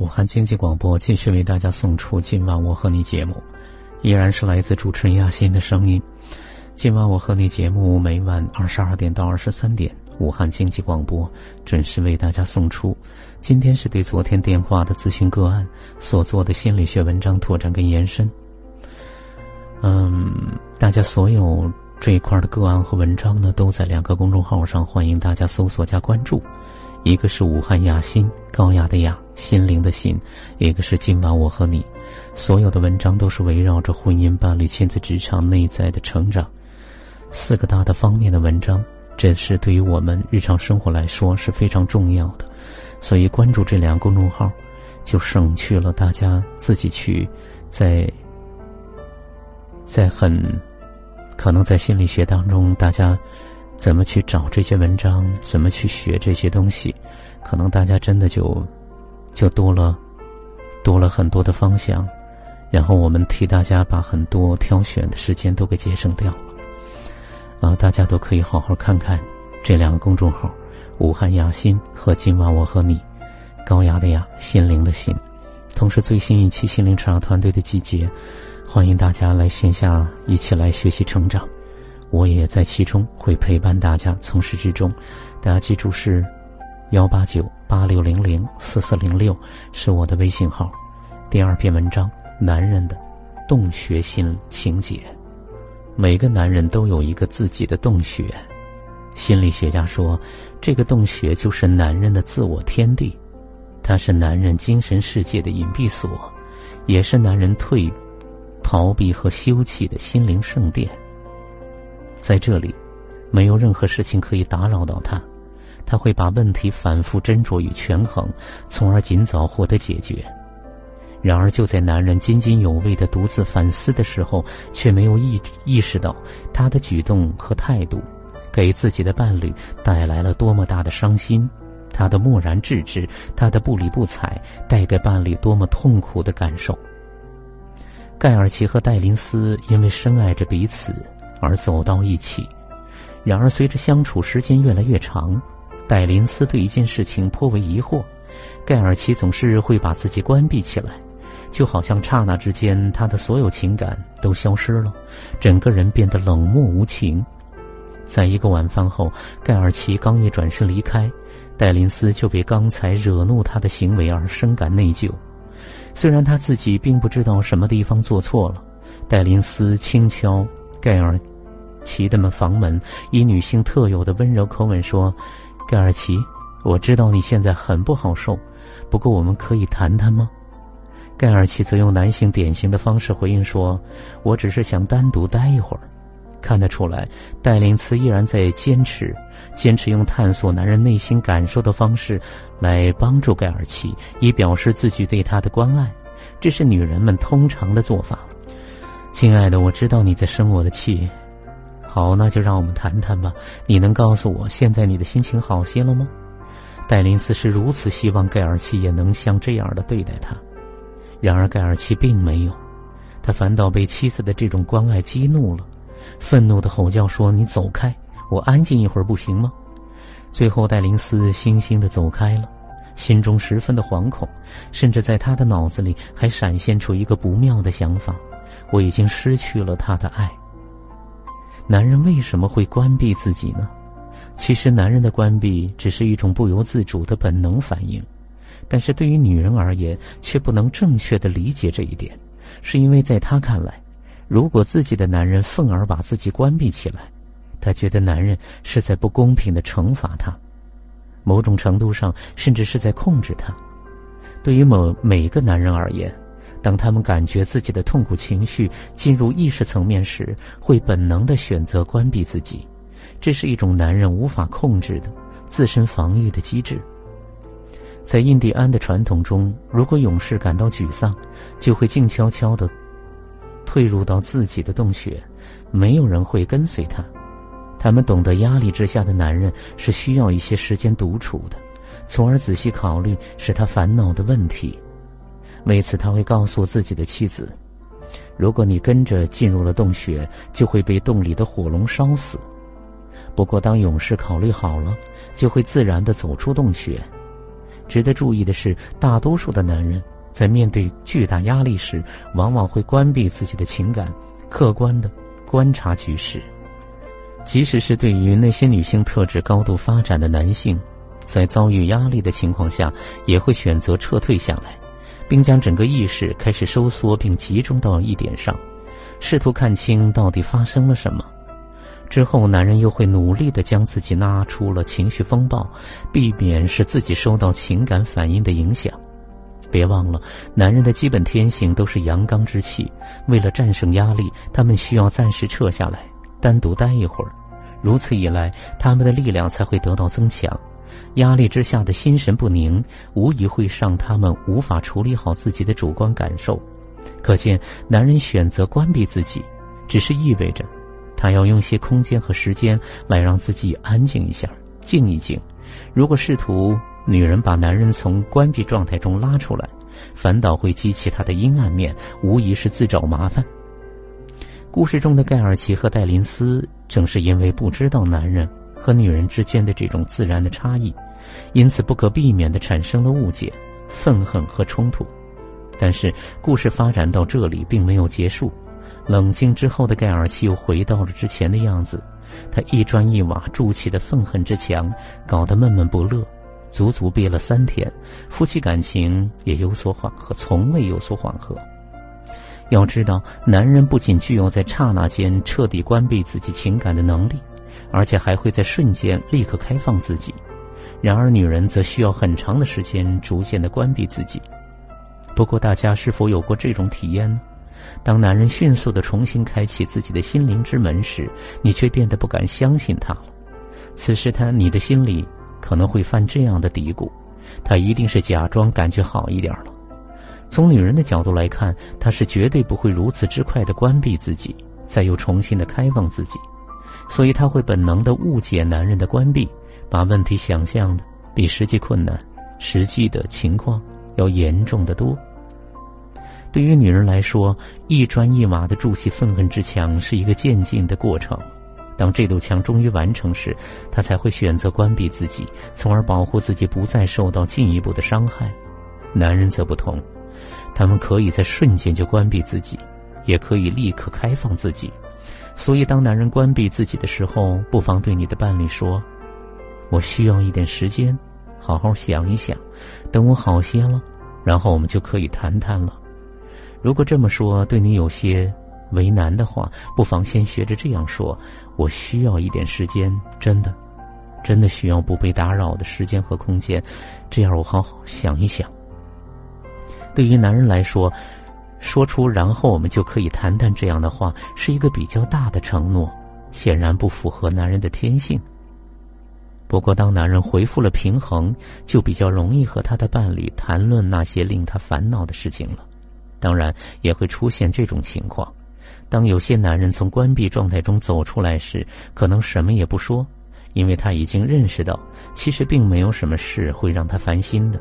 武汉经济广播继续为大家送出今晚我和你节目，依然是来自主持人亚欣的声音。今晚我和你节目每晚二十二点到二十三点，武汉经济广播准时为大家送出。今天是对昨天电话的咨询个案所做的心理学文章拓展跟延伸。嗯，大家所有这一块的个案和文章呢，都在两个公众号上，欢迎大家搜索加关注。一个是武汉雅心，高雅的雅，心灵的心；一个是今晚我和你，所有的文章都是围绕着婚姻、伴侣、亲子、职场、内在的成长四个大的方面的文章。这是对于我们日常生活来说是非常重要的，所以关注这两个公众号，就省去了大家自己去在在很可能在心理学当中大家。怎么去找这些文章？怎么去学这些东西？可能大家真的就就多了多了很多的方向，然后我们替大家把很多挑选的时间都给节省掉了。啊，大家都可以好好看看这两个公众号：武汉雅心和今晚我和你，高雅的雅，心灵的心。同时，最新一期心灵成长团队的集结，欢迎大家来线下一起来学习成长。我也在其中会陪伴大家，从始至终。大家记住是幺八九八六零零四四零六是我的微信号。第二篇文章：男人的洞穴心情节。每个男人都有一个自己的洞穴。心理学家说，这个洞穴就是男人的自我天地，它是男人精神世界的隐蔽所，也是男人退、逃避和休憩的心灵圣殿。在这里，没有任何事情可以打扰到他，他会把问题反复斟酌与权衡，从而尽早获得解决。然而，就在男人津津有味的独自反思的时候，却没有意意识到他的举动和态度，给自己的伴侣带来了多么大的伤心。他的漠然置之，他的不理不睬，带给伴侣多么痛苦的感受。盖尔奇和戴琳斯因为深爱着彼此。而走到一起，然而随着相处时间越来越长，戴琳斯对一件事情颇为疑惑：盖尔奇总是会把自己关闭起来，就好像刹那之间他的所有情感都消失了，整个人变得冷漠无情。在一个晚饭后，盖尔奇刚一转身离开，戴琳斯就被刚才惹怒他的行为而深感内疚。虽然他自己并不知道什么地方做错了，戴琳斯轻敲盖尔。奇的们房门，以女性特有的温柔口吻说：“盖尔奇，我知道你现在很不好受，不过我们可以谈谈吗？”盖尔奇则用男性典型的方式回应说：“我只是想单独待一会儿。”看得出来，戴琳斯依然在坚持，坚持用探索男人内心感受的方式，来帮助盖尔奇，以表示自己对他的关爱。这是女人们通常的做法。亲爱的，我知道你在生我的气。好，那就让我们谈谈吧。你能告诉我，现在你的心情好些了吗？戴琳斯是如此希望盖尔奇也能像这样的对待他，然而盖尔奇并没有，他反倒被妻子的这种关爱激怒了，愤怒的吼叫说：“你走开，我安静一会儿不行吗？”最后，戴琳斯悻悻的走开了，心中十分的惶恐，甚至在他的脑子里还闪现出一个不妙的想法：我已经失去了他的爱。男人为什么会关闭自己呢？其实，男人的关闭只是一种不由自主的本能反应，但是对于女人而言，却不能正确的理解这一点，是因为在她看来，如果自己的男人愤而把自己关闭起来，她觉得男人是在不公平的惩罚她，某种程度上甚至是在控制她。对于某每个男人而言。当他们感觉自己的痛苦情绪进入意识层面时，会本能的选择关闭自己，这是一种男人无法控制的自身防御的机制。在印第安的传统中，如果勇士感到沮丧，就会静悄悄的退入到自己的洞穴，没有人会跟随他。他们懂得压力之下的男人是需要一些时间独处的，从而仔细考虑使他烦恼的问题。为此，他会告诉自己的妻子：“如果你跟着进入了洞穴，就会被洞里的火龙烧死。不过，当勇士考虑好了，就会自然的走出洞穴。值得注意的是，大多数的男人在面对巨大压力时，往往会关闭自己的情感，客观的观察局势。即使是对于那些女性特质高度发展的男性，在遭遇压力的情况下，也会选择撤退下来，并将整个意识开始收缩，并集中到一点上，试图看清到底发生了什么。之后，男人又会努力的将自己拉出了情绪风暴，避免使自己受到情感反应的影响。别忘了，男人的基本天性都是阳刚之气。为了战胜压力，他们需要暂时撤下来，单独待一会儿。如此一来，他们的力量才会得到增强。压力之下的心神不宁，无疑会让他们无法处理好自己的主观感受。可见，男人选择关闭自己，只是意味着。他要用些空间和时间来让自己安静一下，静一静。如果试图女人把男人从关闭状态中拉出来，反倒会激起他的阴暗面，无疑是自找麻烦。故事中的盖尔奇和戴琳斯正是因为不知道男人和女人之间的这种自然的差异，因此不可避免地产生了误解、愤恨和冲突。但是故事发展到这里并没有结束。冷静之后的盖尔奇又回到了之前的样子，他一砖一瓦筑起的愤恨之墙，搞得闷闷不乐，足足憋了三天，夫妻感情也有所缓和，从未有所缓和。要知道，男人不仅具有在刹那间彻底关闭自己情感的能力，而且还会在瞬间立刻开放自己；然而，女人则需要很长的时间逐渐的关闭自己。不过，大家是否有过这种体验呢？当男人迅速的重新开启自己的心灵之门时，你却变得不敢相信他了。此时他，你的心里可能会犯这样的嘀咕：他一定是假装感觉好一点了。从女人的角度来看，她是绝对不会如此之快的关闭自己，再又重新的开放自己，所以她会本能的误解男人的关闭，把问题想象的比实际困难、实际的情况要严重的多。对于女人来说，一砖一瓦的筑起愤恨之墙是一个渐进的过程。当这堵墙终于完成时，她才会选择关闭自己，从而保护自己不再受到进一步的伤害。男人则不同，他们可以在瞬间就关闭自己，也可以立刻开放自己。所以，当男人关闭自己的时候，不妨对你的伴侣说：“我需要一点时间，好好想一想，等我好些了，然后我们就可以谈谈了。”如果这么说对你有些为难的话，不妨先学着这样说：“我需要一点时间，真的，真的需要不被打扰的时间和空间，这样我好好想一想。”对于男人来说，说出“然后我们就可以谈谈”这样的话，是一个比较大的承诺，显然不符合男人的天性。不过，当男人恢复了平衡，就比较容易和他的伴侣谈论那些令他烦恼的事情了。当然也会出现这种情况：当有些男人从关闭状态中走出来时，可能什么也不说，因为他已经认识到，其实并没有什么事会让他烦心的，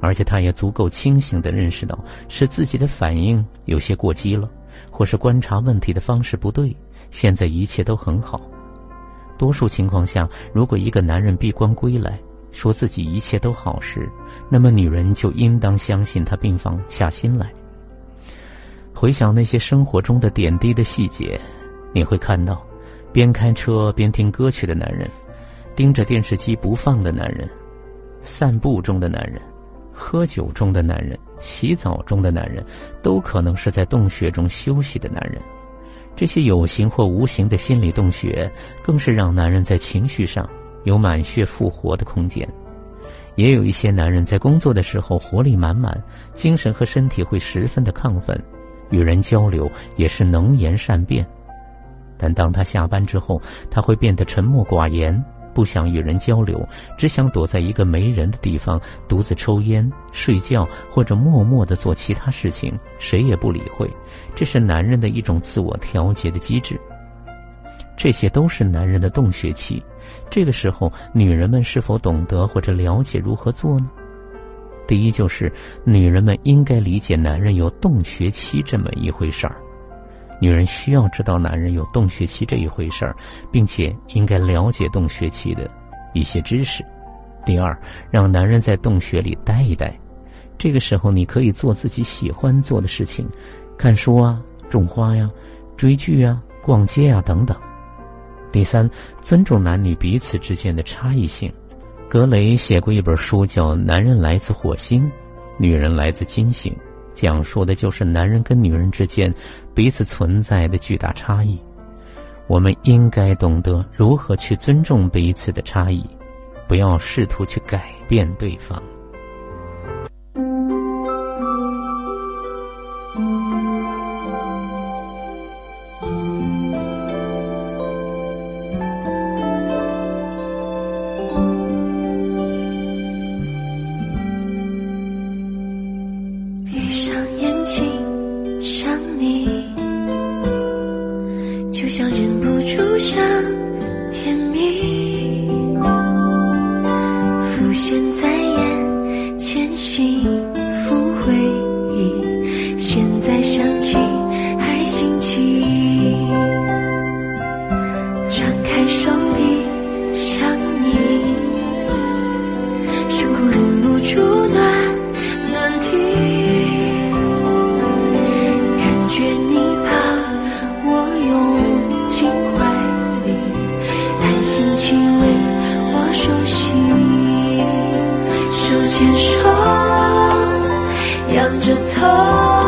而且他也足够清醒的认识到是自己的反应有些过激了，或是观察问题的方式不对。现在一切都很好。多数情况下，如果一个男人闭关归来，说自己一切都好时，那么女人就应当相信他并放下心来。回想那些生活中的点滴的细节，你会看到，边开车边听歌曲的男人，盯着电视机不放的男人，散步中的男人，喝酒中的男人，洗澡中的男人，都可能是在洞穴中休息的男人。这些有形或无形的心理洞穴，更是让男人在情绪上有满血复活的空间。也有一些男人在工作的时候活力满满，精神和身体会十分的亢奋。与人交流也是能言善辩，但当他下班之后，他会变得沉默寡言，不想与人交流，只想躲在一个没人的地方，独自抽烟、睡觉，或者默默的做其他事情，谁也不理会。这是男人的一种自我调节的机制。这些都是男人的洞穴期。这个时候，女人们是否懂得或者了解如何做呢？第一，就是女人们应该理解男人有洞穴期这么一回事儿。女人需要知道男人有洞穴期这一回事儿，并且应该了解洞穴期的一些知识。第二，让男人在洞穴里待一待，这个时候你可以做自己喜欢做的事情，看书啊，种花呀，追剧啊，逛街啊等等。第三，尊重男女彼此之间的差异性。格雷写过一本书，叫《男人来自火星，女人来自金星》，讲述的就是男人跟女人之间彼此存在的巨大差异。我们应该懂得如何去尊重彼此的差异，不要试图去改变对方。仰着头。